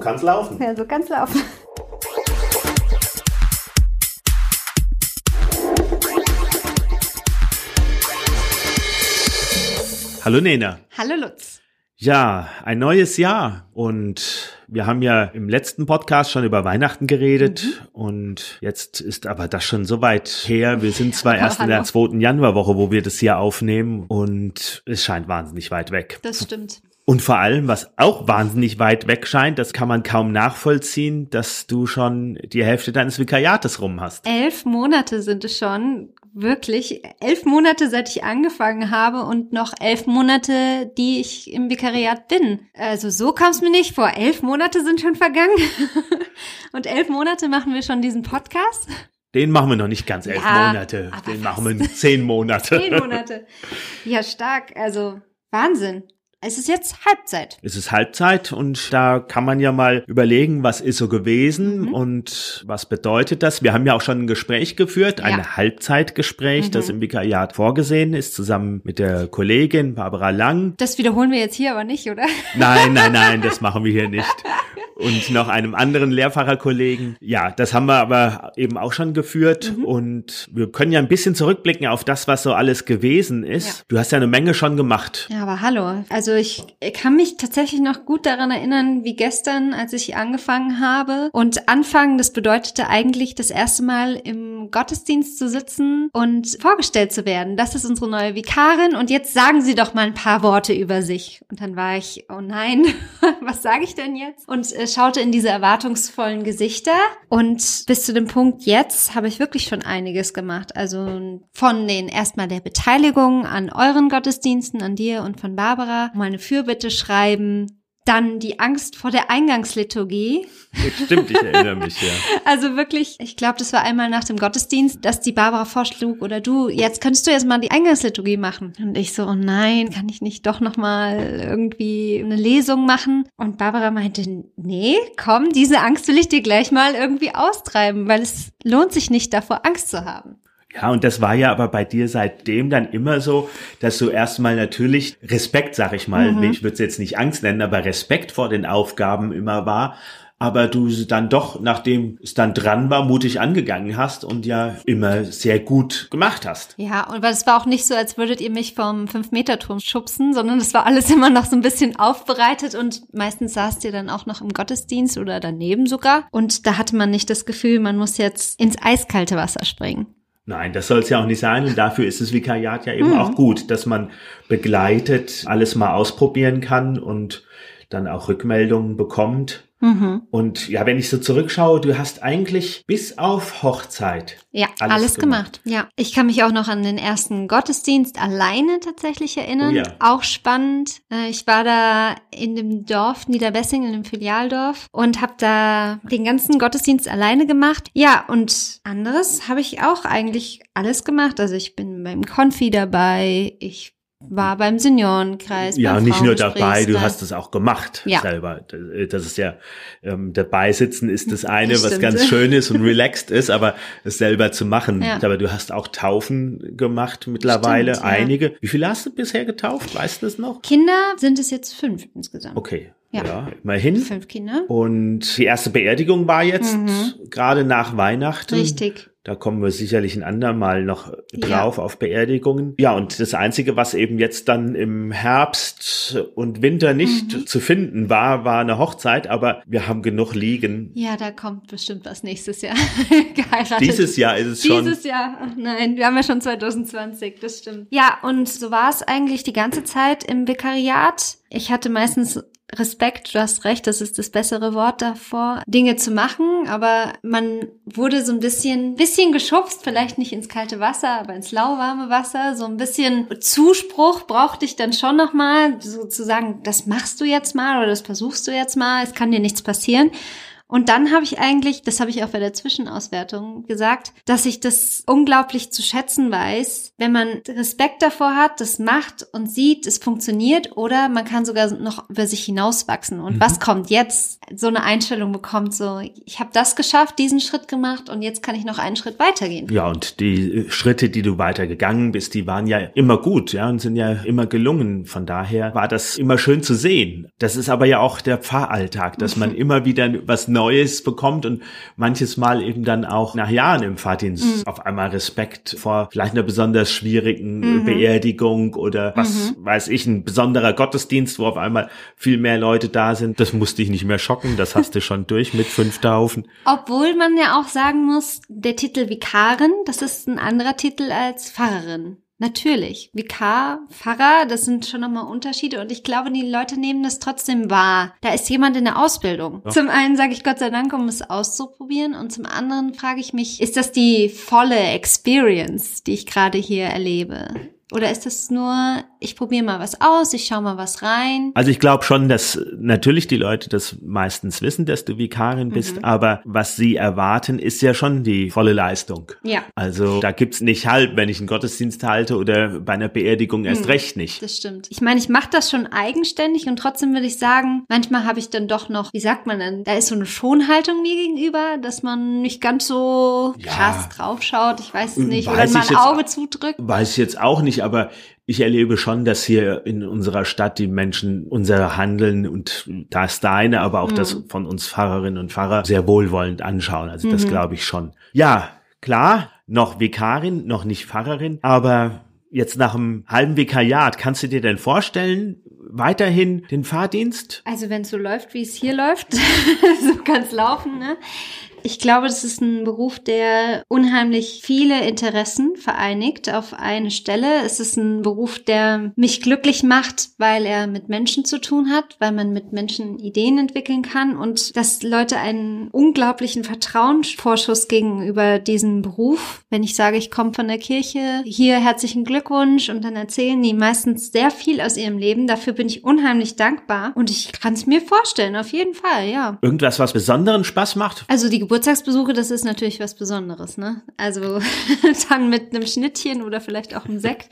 kann's laufen. Ja, so kann's laufen. Hallo Nena. Hallo Lutz. Ja, ein neues Jahr und wir haben ja im letzten Podcast schon über Weihnachten geredet mhm. und jetzt ist aber das schon so weit her. Wir sind zwar erst in der zweiten Januarwoche, wo wir das hier aufnehmen und es scheint wahnsinnig weit weg. Das stimmt. Und vor allem, was auch wahnsinnig weit weg scheint, das kann man kaum nachvollziehen, dass du schon die Hälfte deines Vikariates rum hast. Elf Monate sind es schon wirklich elf Monate, seit ich angefangen habe und noch elf Monate, die ich im Vikariat bin. Also so kam es mir nicht vor. Elf Monate sind schon vergangen und elf Monate machen wir schon diesen Podcast. Den machen wir noch nicht ganz elf ja, Monate. Den machen wir zehn Monate. zehn Monate. Ja, stark. Also Wahnsinn. Es ist jetzt Halbzeit. Es ist Halbzeit und da kann man ja mal überlegen, was ist so gewesen mhm. und was bedeutet das. Wir haben ja auch schon ein Gespräch geführt, ja. ein Halbzeitgespräch, mhm. das im Vikariat vorgesehen ist, zusammen mit der Kollegin Barbara Lang. Das wiederholen wir jetzt hier aber nicht, oder? Nein, nein, nein, das machen wir hier nicht. Und noch einem anderen Lehrfacherkollegen. Ja, das haben wir aber eben auch schon geführt mhm. und wir können ja ein bisschen zurückblicken auf das, was so alles gewesen ist. Ja. Du hast ja eine Menge schon gemacht. Ja, aber hallo. Also ich kann mich tatsächlich noch gut daran erinnern, wie gestern, als ich angefangen habe. Und anfangen, das bedeutete eigentlich das erste Mal im Gottesdienst zu sitzen und vorgestellt zu werden. Das ist unsere neue Vikarin und jetzt sagen Sie doch mal ein paar Worte über sich. Und dann war ich, oh nein, was sage ich denn jetzt? Und äh, schaute in diese erwartungsvollen Gesichter und bis zu dem Punkt jetzt habe ich wirklich schon einiges gemacht. Also von den erstmal der Beteiligung an euren Gottesdiensten, an dir und von Barbara, meine Fürbitte schreiben, dann die Angst vor der Eingangsliturgie. Stimmt, ich erinnere mich, ja. Also wirklich, ich glaube, das war einmal nach dem Gottesdienst, dass die Barbara vorschlug oder du, jetzt könntest du jetzt mal die Eingangsliturgie machen. Und ich so, oh nein, kann ich nicht doch nochmal irgendwie eine Lesung machen? Und Barbara meinte, nee, komm, diese Angst will ich dir gleich mal irgendwie austreiben, weil es lohnt sich nicht davor, Angst zu haben. Ja, und das war ja aber bei dir seitdem dann immer so, dass du erstmal natürlich Respekt, sag ich mal, mhm. ich würde es jetzt nicht Angst nennen, aber Respekt vor den Aufgaben immer war, aber du dann doch, nachdem es dann dran war, mutig angegangen hast und ja immer sehr gut gemacht hast. Ja, und weil es war auch nicht so, als würdet ihr mich vom Fünf-Meter-Turm schubsen, sondern es war alles immer noch so ein bisschen aufbereitet und meistens saßt ihr dann auch noch im Gottesdienst oder daneben sogar. Und da hatte man nicht das Gefühl, man muss jetzt ins eiskalte Wasser springen. Nein, das soll es ja auch nicht sein. Und dafür ist das Vikariat ja eben mhm. auch gut, dass man begleitet alles mal ausprobieren kann und dann auch Rückmeldungen bekommt. Mhm. Und ja, wenn ich so zurückschaue, du hast eigentlich bis auf Hochzeit. Ja, alles, alles gemacht. gemacht. Ja, ich kann mich auch noch an den ersten Gottesdienst alleine tatsächlich erinnern. Oh ja. Auch spannend. Äh, ich war da in dem Dorf Niederbessing, in dem Filialdorf und habe da den ganzen Gottesdienst alleine gemacht. Ja, und anderes habe ich auch eigentlich alles gemacht. Also ich bin beim Konfi dabei. Ich war beim Seniorenkreis. Ja, nicht nur dabei, du hast es auch gemacht ja. selber. Das ist ja, ähm, dabei sitzen ist das eine, das was ganz schön ist und relaxed ist, aber es selber zu machen. Ja. Aber du hast auch Taufen gemacht mittlerweile, Stimmt, einige. Ja. Wie viele hast du bisher getauft? Weißt du das noch? Kinder sind es jetzt fünf insgesamt. Okay. Ja. ja, immerhin. Fünf Kinder. Und die erste Beerdigung war jetzt mhm. gerade nach Weihnachten. Richtig. Da kommen wir sicherlich ein andermal noch drauf ja. auf Beerdigungen. Ja, und das Einzige, was eben jetzt dann im Herbst und Winter nicht mhm. zu finden war, war eine Hochzeit, aber wir haben genug liegen. Ja, da kommt bestimmt was nächstes Jahr geheiratet. Dieses Jahr ist es schon. Dieses Jahr, Ach nein, wir haben ja schon 2020, das stimmt. Ja, und so war es eigentlich die ganze Zeit im Vikariat. Ich hatte meistens Respekt, du hast recht, das ist das bessere Wort davor, Dinge zu machen, aber man wurde so ein bisschen, bisschen geschubst, vielleicht nicht ins kalte Wasser, aber ins lauwarme Wasser, so ein bisschen Zuspruch brauchte ich dann schon nochmal, so zu sagen, das machst du jetzt mal oder das versuchst du jetzt mal, es kann dir nichts passieren. Und dann habe ich eigentlich, das habe ich auch bei der Zwischenauswertung gesagt, dass ich das unglaublich zu schätzen weiß, wenn man Respekt davor hat, das macht und sieht, es funktioniert oder man kann sogar noch über sich hinauswachsen. Und mhm. was kommt jetzt? So eine Einstellung bekommt, so, ich habe das geschafft, diesen Schritt gemacht und jetzt kann ich noch einen Schritt weitergehen. Ja, und die Schritte, die du weitergegangen bist, die waren ja immer gut, ja, und sind ja immer gelungen. Von daher war das immer schön zu sehen. Das ist aber ja auch der Pfarralltag, dass man immer wieder was Neues bekommt und manches Mal eben dann auch nach Jahren im Pfarrdienst mhm. auf einmal Respekt vor vielleicht einer besonders schwierigen mhm. Beerdigung oder was mhm. weiß ich, ein besonderer Gottesdienst, wo auf einmal viel mehr Leute da sind. Das musste ich nicht mehr schocken, das hast du schon durch mit fünf Taufen. Obwohl man ja auch sagen muss, der Titel Vikarin, das ist ein anderer Titel als Pfarrerin. Natürlich. Vikar, Pfarrer, das sind schon nochmal Unterschiede und ich glaube, die Leute nehmen das trotzdem wahr. Da ist jemand in der Ausbildung. Ja. Zum einen sage ich Gott sei Dank, um es auszuprobieren und zum anderen frage ich mich, ist das die volle Experience, die ich gerade hier erlebe? Oder ist das nur, ich probiere mal was aus, ich schaue mal was rein? Also ich glaube schon, dass natürlich die Leute das meistens wissen, dass du Vikarin bist, mhm. aber was sie erwarten, ist ja schon die volle Leistung. Ja. Also da gibt's nicht halb, wenn ich einen Gottesdienst halte oder bei einer Beerdigung erst mhm. recht nicht. Das stimmt. Ich meine, ich mache das schon eigenständig und trotzdem würde ich sagen, manchmal habe ich dann doch noch, wie sagt man denn, da ist so eine Schonhaltung mir gegenüber, dass man nicht ganz so ja. krass draufschaut, ich weiß es nicht, weiß oder mal ein Auge zudrückt. Weiß ich jetzt auch nicht aber ich erlebe schon, dass hier in unserer Stadt die Menschen unser Handeln und das deine, aber auch mhm. das von uns Pfarrerinnen und Pfarrer sehr wohlwollend anschauen. Also das mhm. glaube ich schon. Ja, klar, noch Vikarin, noch nicht Pfarrerin, aber jetzt nach einem halben Vikariat, kannst du dir denn vorstellen, weiterhin den Fahrdienst? Also wenn es so läuft, wie es hier läuft, so kann es laufen, ne? Ich glaube, das ist ein Beruf, der unheimlich viele Interessen vereinigt auf eine Stelle. Es ist ein Beruf, der mich glücklich macht, weil er mit Menschen zu tun hat, weil man mit Menschen Ideen entwickeln kann und dass Leute einen unglaublichen Vertrauensvorschuss gegenüber diesem Beruf. Wenn ich sage, ich komme von der Kirche, hier herzlichen Glückwunsch und dann erzählen die meistens sehr viel aus ihrem Leben. Dafür bin ich unheimlich dankbar und ich kann es mir vorstellen, auf jeden Fall, ja. Irgendwas, was besonderen Spaß macht? Also die Geburtstagsbesuche, das ist natürlich was Besonderes, ne? Also dann mit einem Schnittchen oder vielleicht auch einem Sekt.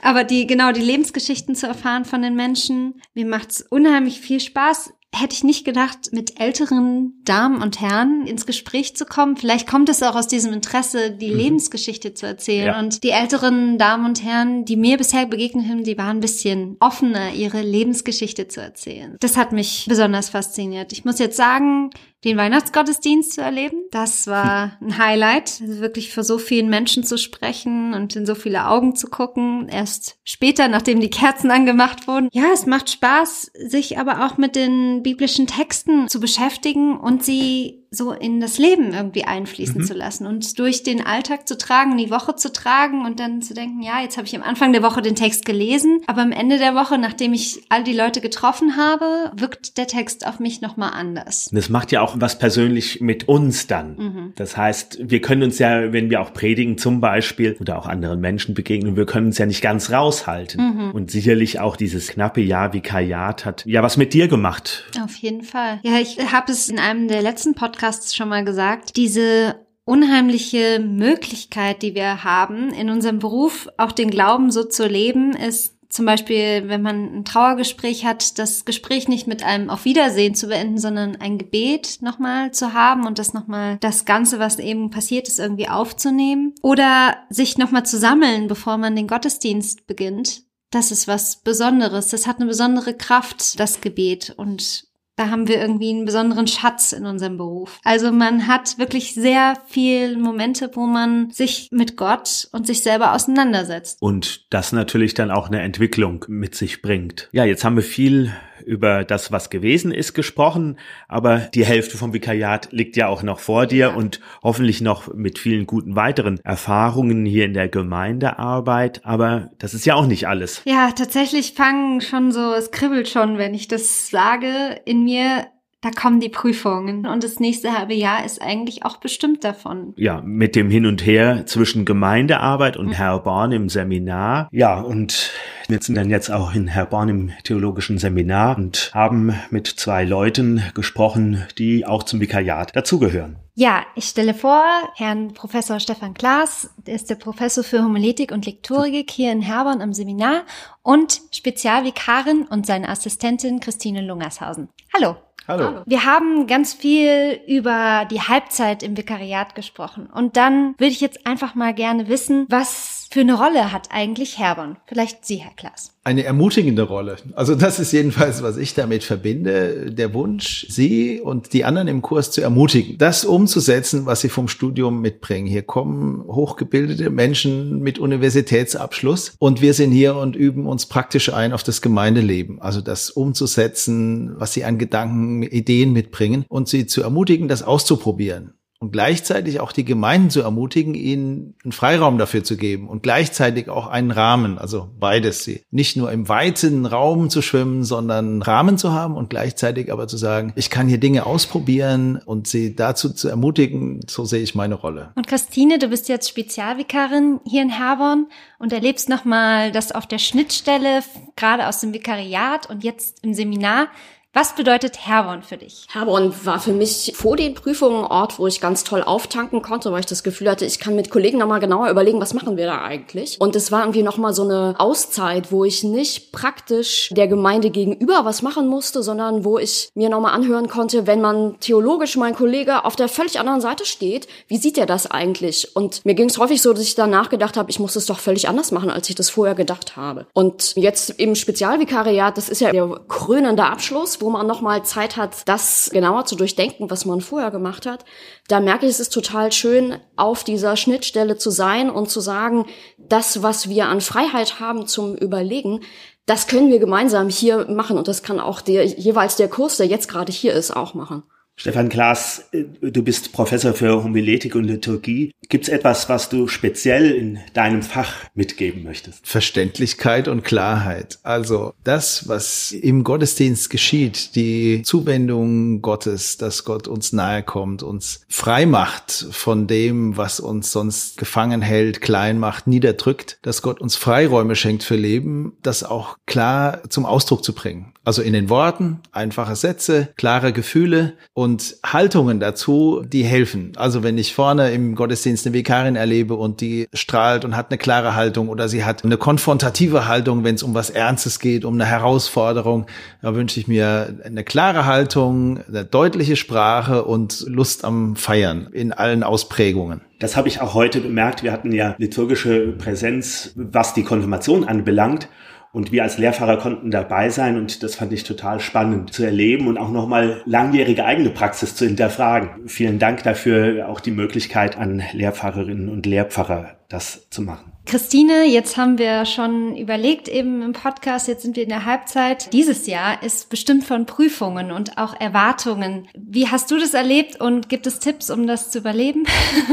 Aber die, genau, die Lebensgeschichten zu erfahren von den Menschen, mir macht's unheimlich viel Spaß hätte ich nicht gedacht, mit älteren Damen und Herren ins Gespräch zu kommen. Vielleicht kommt es auch aus diesem Interesse, die mhm. Lebensgeschichte zu erzählen. Ja. Und die älteren Damen und Herren, die mir bisher begegnet haben, die waren ein bisschen offener, ihre Lebensgeschichte zu erzählen. Das hat mich besonders fasziniert. Ich muss jetzt sagen, den Weihnachtsgottesdienst zu erleben. Das war ein Highlight, also wirklich vor so vielen Menschen zu sprechen und in so viele Augen zu gucken. Erst später, nachdem die Kerzen angemacht wurden. Ja, es macht Spaß, sich aber auch mit den biblischen Texten zu beschäftigen und sie so in das Leben irgendwie einfließen mhm. zu lassen und durch den Alltag zu tragen, die Woche zu tragen und dann zu denken, ja, jetzt habe ich am Anfang der Woche den Text gelesen, aber am Ende der Woche, nachdem ich all die Leute getroffen habe, wirkt der Text auf mich nochmal anders. Das macht ja auch was persönlich mit uns dann. Mhm. Das heißt, wir können uns ja, wenn wir auch predigen zum Beispiel oder auch anderen Menschen begegnen, wir können uns ja nicht ganz raushalten. Mhm. Und sicherlich auch dieses knappe Jahr Vikariat hat ja was mit dir gemacht. Auf jeden Fall. Ja, ich habe es in einem der letzten Podcasts Podcasts schon mal gesagt, diese unheimliche Möglichkeit, die wir haben, in unserem Beruf auch den Glauben so zu leben, ist zum Beispiel, wenn man ein Trauergespräch hat, das Gespräch nicht mit einem Auf Wiedersehen zu beenden, sondern ein Gebet nochmal zu haben und das nochmal, das Ganze, was eben passiert ist, irgendwie aufzunehmen. Oder sich nochmal zu sammeln, bevor man den Gottesdienst beginnt. Das ist was Besonderes. Das hat eine besondere Kraft, das Gebet. Und da haben wir irgendwie einen besonderen Schatz in unserem Beruf. Also man hat wirklich sehr viel Momente, wo man sich mit Gott und sich selber auseinandersetzt. Und das natürlich dann auch eine Entwicklung mit sich bringt. Ja, jetzt haben wir viel über das, was gewesen ist, gesprochen, aber die Hälfte vom Vikariat liegt ja auch noch vor dir ja. und hoffentlich noch mit vielen guten weiteren Erfahrungen hier in der Gemeindearbeit, aber das ist ja auch nicht alles. Ja, tatsächlich fangen schon so, es kribbelt schon, wenn ich das sage, in mir Da kommen die Prüfungen und das nächste halbe Jahr ist eigentlich auch bestimmt davon. Ja, mit dem Hin und Her zwischen Gemeindearbeit und mhm. Herborn im Seminar. Ja, und wir sind dann jetzt auch in Herborn im theologischen Seminar und haben mit zwei Leuten gesprochen, die auch zum Vikariat dazugehören. Ja, ich stelle vor, Herrn Professor Stefan Klaas, der ist der Professor für Homiletik und Lektorikik hier in Herborn am Seminar und Spezialvikarin und seine Assistentin Christine Lungershausen. Hallo. Hallo. Wir haben ganz viel über die Halbzeit im Vikariat gesprochen. Und dann würde ich jetzt einfach mal gerne wissen, was für eine Rolle hat eigentlich Herborn? Vielleicht Sie, Herr Klaas. Eine ermutigende Rolle. Also das ist jedenfalls, was ich damit verbinde. Der Wunsch, Sie und die anderen im Kurs zu ermutigen, das umzusetzen, was Sie vom Studium mitbringen. Hier kommen hochgebildete Menschen mit Universitätsabschluss und wir sind hier und üben uns praktisch ein auf das Gemeindeleben. Also das umzusetzen, was Sie an Gedanken, Ideen mitbringen und Sie zu ermutigen, das auszuprobieren und gleichzeitig auch die Gemeinden zu ermutigen, ihnen einen Freiraum dafür zu geben und gleichzeitig auch einen Rahmen, also beides, sie nicht nur im weiten Raum zu schwimmen, sondern einen Rahmen zu haben und gleichzeitig aber zu sagen, ich kann hier Dinge ausprobieren und sie dazu zu ermutigen, so sehe ich meine Rolle. Und Christine, du bist jetzt Spezialvikarin hier in Herborn und erlebst nochmal das auf der Schnittstelle, gerade aus dem Vikariat und jetzt im Seminar, was bedeutet Herborn für dich? Herborn war für mich vor den Prüfungen ein Ort, wo ich ganz toll auftanken konnte, weil ich das Gefühl hatte, ich kann mit Kollegen nochmal genauer überlegen, was machen wir da eigentlich. Und es war irgendwie nochmal so eine Auszeit, wo ich nicht praktisch der Gemeinde gegenüber was machen musste, sondern wo ich mir nochmal anhören konnte, wenn man theologisch mein Kollege auf der völlig anderen Seite steht, wie sieht er das eigentlich? Und mir ging es häufig so, dass ich danach gedacht habe, ich muss es doch völlig anders machen, als ich das vorher gedacht habe. Und jetzt im Spezialvikariat, das ist ja der krönende Abschluss, wo man nochmal Zeit hat, das genauer zu durchdenken, was man vorher gemacht hat, da merke ich, es ist total schön, auf dieser Schnittstelle zu sein und zu sagen, das, was wir an Freiheit haben zum Überlegen, das können wir gemeinsam hier machen und das kann auch der, jeweils der Kurs, der jetzt gerade hier ist, auch machen. Stefan Klaas, äh, du bist Professor für Homiletik und Liturgie. Gibt es etwas, was du speziell in deinem Fach mitgeben möchtest? Verständlichkeit und Klarheit. Also das, was im Gottesdienst geschieht, die Zuwendung Gottes, dass Gott uns nahe kommt, uns frei macht von dem, was uns sonst gefangen hält, klein macht, niederdrückt, dass Gott uns Freiräume schenkt für Leben, das auch klar zum Ausdruck zu bringen. Also in den Worten, einfache Sätze, klare Gefühle und Haltungen dazu, die helfen. Also wenn ich vorne im Gottesdienst eine Vikarin erlebe und die strahlt und hat eine klare Haltung oder sie hat eine konfrontative Haltung, wenn es um was Ernstes geht, um eine Herausforderung, da wünsche ich mir eine klare Haltung, eine deutliche Sprache und Lust am Feiern in allen Ausprägungen. Das habe ich auch heute bemerkt. Wir hatten ja liturgische Präsenz, was die Konfirmation anbelangt. Und wir als Lehrfahrer konnten dabei sein und das fand ich total spannend zu erleben und auch nochmal langjährige eigene Praxis zu hinterfragen. Vielen Dank dafür, auch die Möglichkeit an Lehrfahrerinnen und Lehrpfarrer das zu machen. Christine, jetzt haben wir schon überlegt eben im Podcast, jetzt sind wir in der Halbzeit. Dieses Jahr ist bestimmt von Prüfungen und auch Erwartungen. Wie hast du das erlebt und gibt es Tipps, um das zu überleben?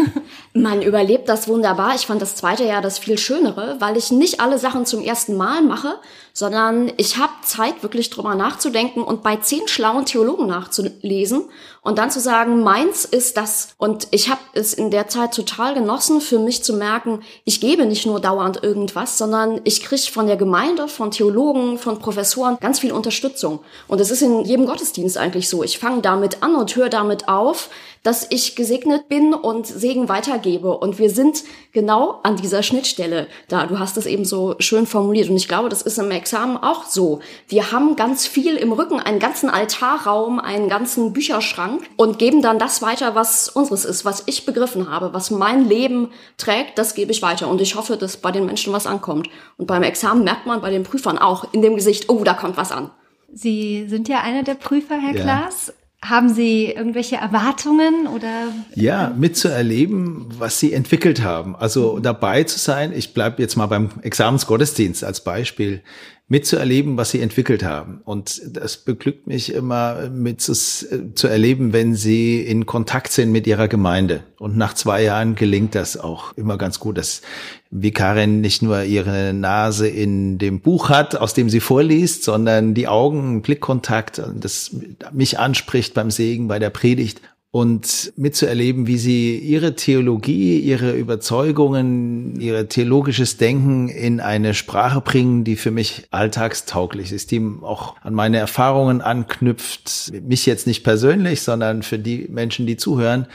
Man überlebt das wunderbar. Ich fand das zweite Jahr das viel schönere, weil ich nicht alle Sachen zum ersten Mal mache, sondern ich habe Zeit, wirklich drüber nachzudenken und bei zehn schlauen Theologen nachzulesen und dann zu sagen, meins ist das. Und ich habe es in der Zeit total genossen, für mich zu merken, ich gebe nicht nur dauernd irgendwas, sondern ich kriege von der Gemeinde, von Theologen, von Professoren ganz viel Unterstützung. Und es ist in jedem Gottesdienst eigentlich so. Ich fange damit an und höre damit auf, dass ich gesegnet bin und Segen weitergebe. Und wir sind genau an dieser Schnittstelle da. Du hast es eben so schön formuliert. Und ich glaube, das ist im Examen auch so. Wir haben ganz viel im Rücken, einen ganzen Altarraum, einen ganzen Bücherschrank und geben dann das weiter, was unseres ist, was ich begriffen habe, was mein Leben trägt, das gebe ich weiter. Und ich hoffe, dass bei den Menschen was ankommt. Und beim Examen merkt man bei den Prüfern auch in dem Gesicht, oh, da kommt was an. Sie sind ja einer der Prüfer, Herr ja. Klaas. Haben Sie irgendwelche Erwartungen oder? Ja, mitzuerleben, was Sie entwickelt haben. Also dabei zu sein. Ich bleibe jetzt mal beim Examensgottesdienst als Beispiel mitzuerleben, was sie entwickelt haben. Und das beglückt mich immer mit zu, zu erleben, wenn sie in Kontakt sind mit ihrer Gemeinde. Und nach zwei Jahren gelingt das auch immer ganz gut, dass Vikarin nicht nur ihre Nase in dem Buch hat, aus dem sie vorliest, sondern die Augen, Blickkontakt, das mich anspricht beim Segen, bei der Predigt und mitzuerleben, wie sie ihre Theologie, ihre Überzeugungen, ihr theologisches Denken in eine Sprache bringen, die für mich alltagstauglich ist, die auch an meine Erfahrungen anknüpft, mich jetzt nicht persönlich, sondern für die Menschen, die zuhören,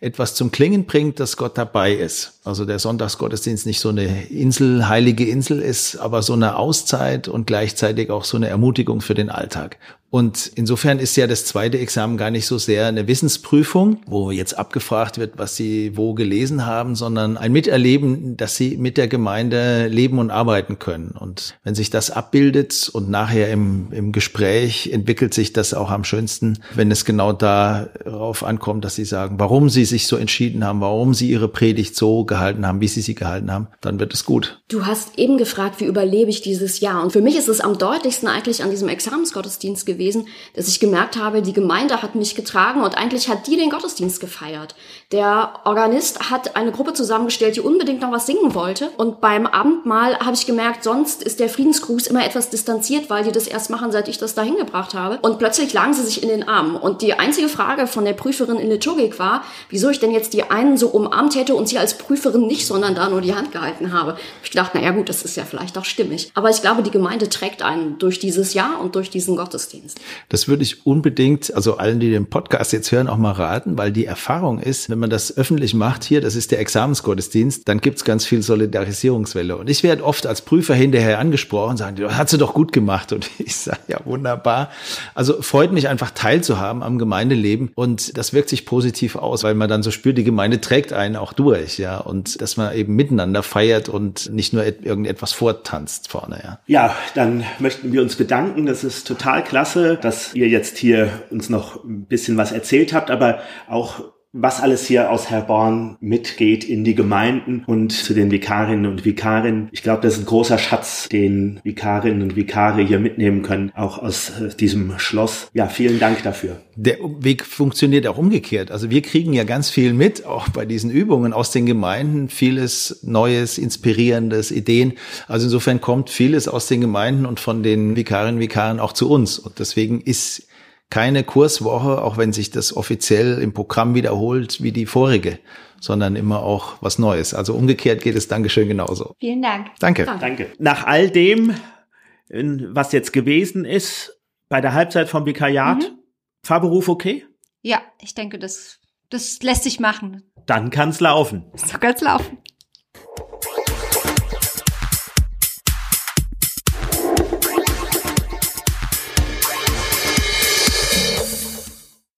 etwas zum Klingen bringt, dass Gott dabei ist. Also der Sonntagsgottesdienst nicht so eine Insel, heilige Insel ist, aber so eine Auszeit und gleichzeitig auch so eine Ermutigung für den Alltag. Und insofern ist ja das zweite Examen gar nicht so sehr eine Wissensprüfung, wo jetzt abgefragt wird, was Sie wo gelesen haben, sondern ein Miterleben, dass Sie mit der Gemeinde leben und arbeiten können. Und wenn sich das abbildet und nachher im, im Gespräch entwickelt sich das auch am schönsten, wenn es genau darauf ankommt, dass Sie sagen, warum Sie sich so entschieden haben, warum Sie Ihre Predigt so gehalten haben, wie Sie sie gehalten haben, dann wird es gut. Du hast eben gefragt, wie überlebe ich dieses Jahr? Und für mich ist es am deutlichsten eigentlich an diesem Examensgottesdienst gewesen, gewesen, dass ich gemerkt habe, die Gemeinde hat mich getragen und eigentlich hat die den Gottesdienst gefeiert. Der Organist hat eine Gruppe zusammengestellt, die unbedingt noch was singen wollte. Und beim Abendmahl habe ich gemerkt, sonst ist der Friedensgruß immer etwas distanziert, weil die das erst machen, seit ich das dahin gebracht habe. Und plötzlich lagen sie sich in den Armen. Und die einzige Frage von der Prüferin in Liturgik war, wieso ich denn jetzt die einen so umarmt hätte und sie als Prüferin nicht, sondern da nur die Hand gehalten habe. Ich dachte, naja gut, das ist ja vielleicht auch stimmig. Aber ich glaube, die Gemeinde trägt einen durch dieses Jahr und durch diesen Gottesdienst. Das würde ich unbedingt, also allen, die den Podcast jetzt hören, auch mal raten, weil die Erfahrung ist, wenn man das öffentlich macht hier, das ist der Examensgottesdienst, dann gibt's ganz viel Solidarisierungswelle. Und ich werde oft als Prüfer hinterher angesprochen, sagen, die, hat sie doch gut gemacht. Und ich sage, ja, wunderbar. Also freut mich einfach teilzuhaben am Gemeindeleben und das wirkt sich positiv aus, weil man dann so spürt, die Gemeinde trägt einen auch durch, ja, und dass man eben miteinander feiert und nicht nur irgendetwas vortanzt vorne, ja. Ja, dann möchten wir uns bedanken. Das ist total klasse dass ihr jetzt hier uns noch ein bisschen was erzählt habt, aber auch was alles hier aus Herborn mitgeht in die Gemeinden und zu den Vikarinnen und Vikarinnen. Ich glaube, das ist ein großer Schatz, den Vikarinnen und Vikare hier mitnehmen können, auch aus äh, diesem Schloss. Ja, vielen Dank dafür. Der Weg funktioniert auch umgekehrt. Also wir kriegen ja ganz viel mit, auch bei diesen Übungen aus den Gemeinden, vieles Neues, Inspirierendes, Ideen. Also insofern kommt vieles aus den Gemeinden und von den Vikarinnen und Vikaren auch zu uns. Und deswegen ist keine Kurswoche, auch wenn sich das offiziell im Programm wiederholt wie die vorige, sondern immer auch was Neues. Also umgekehrt geht es Dankeschön genauso. Vielen Dank. Danke. Danke. Nach all dem, was jetzt gewesen ist, bei der Halbzeit vom Vikariat, mhm. Fahrberuf okay? Ja, ich denke, das, das lässt sich machen. Dann kann's laufen. So kann's laufen.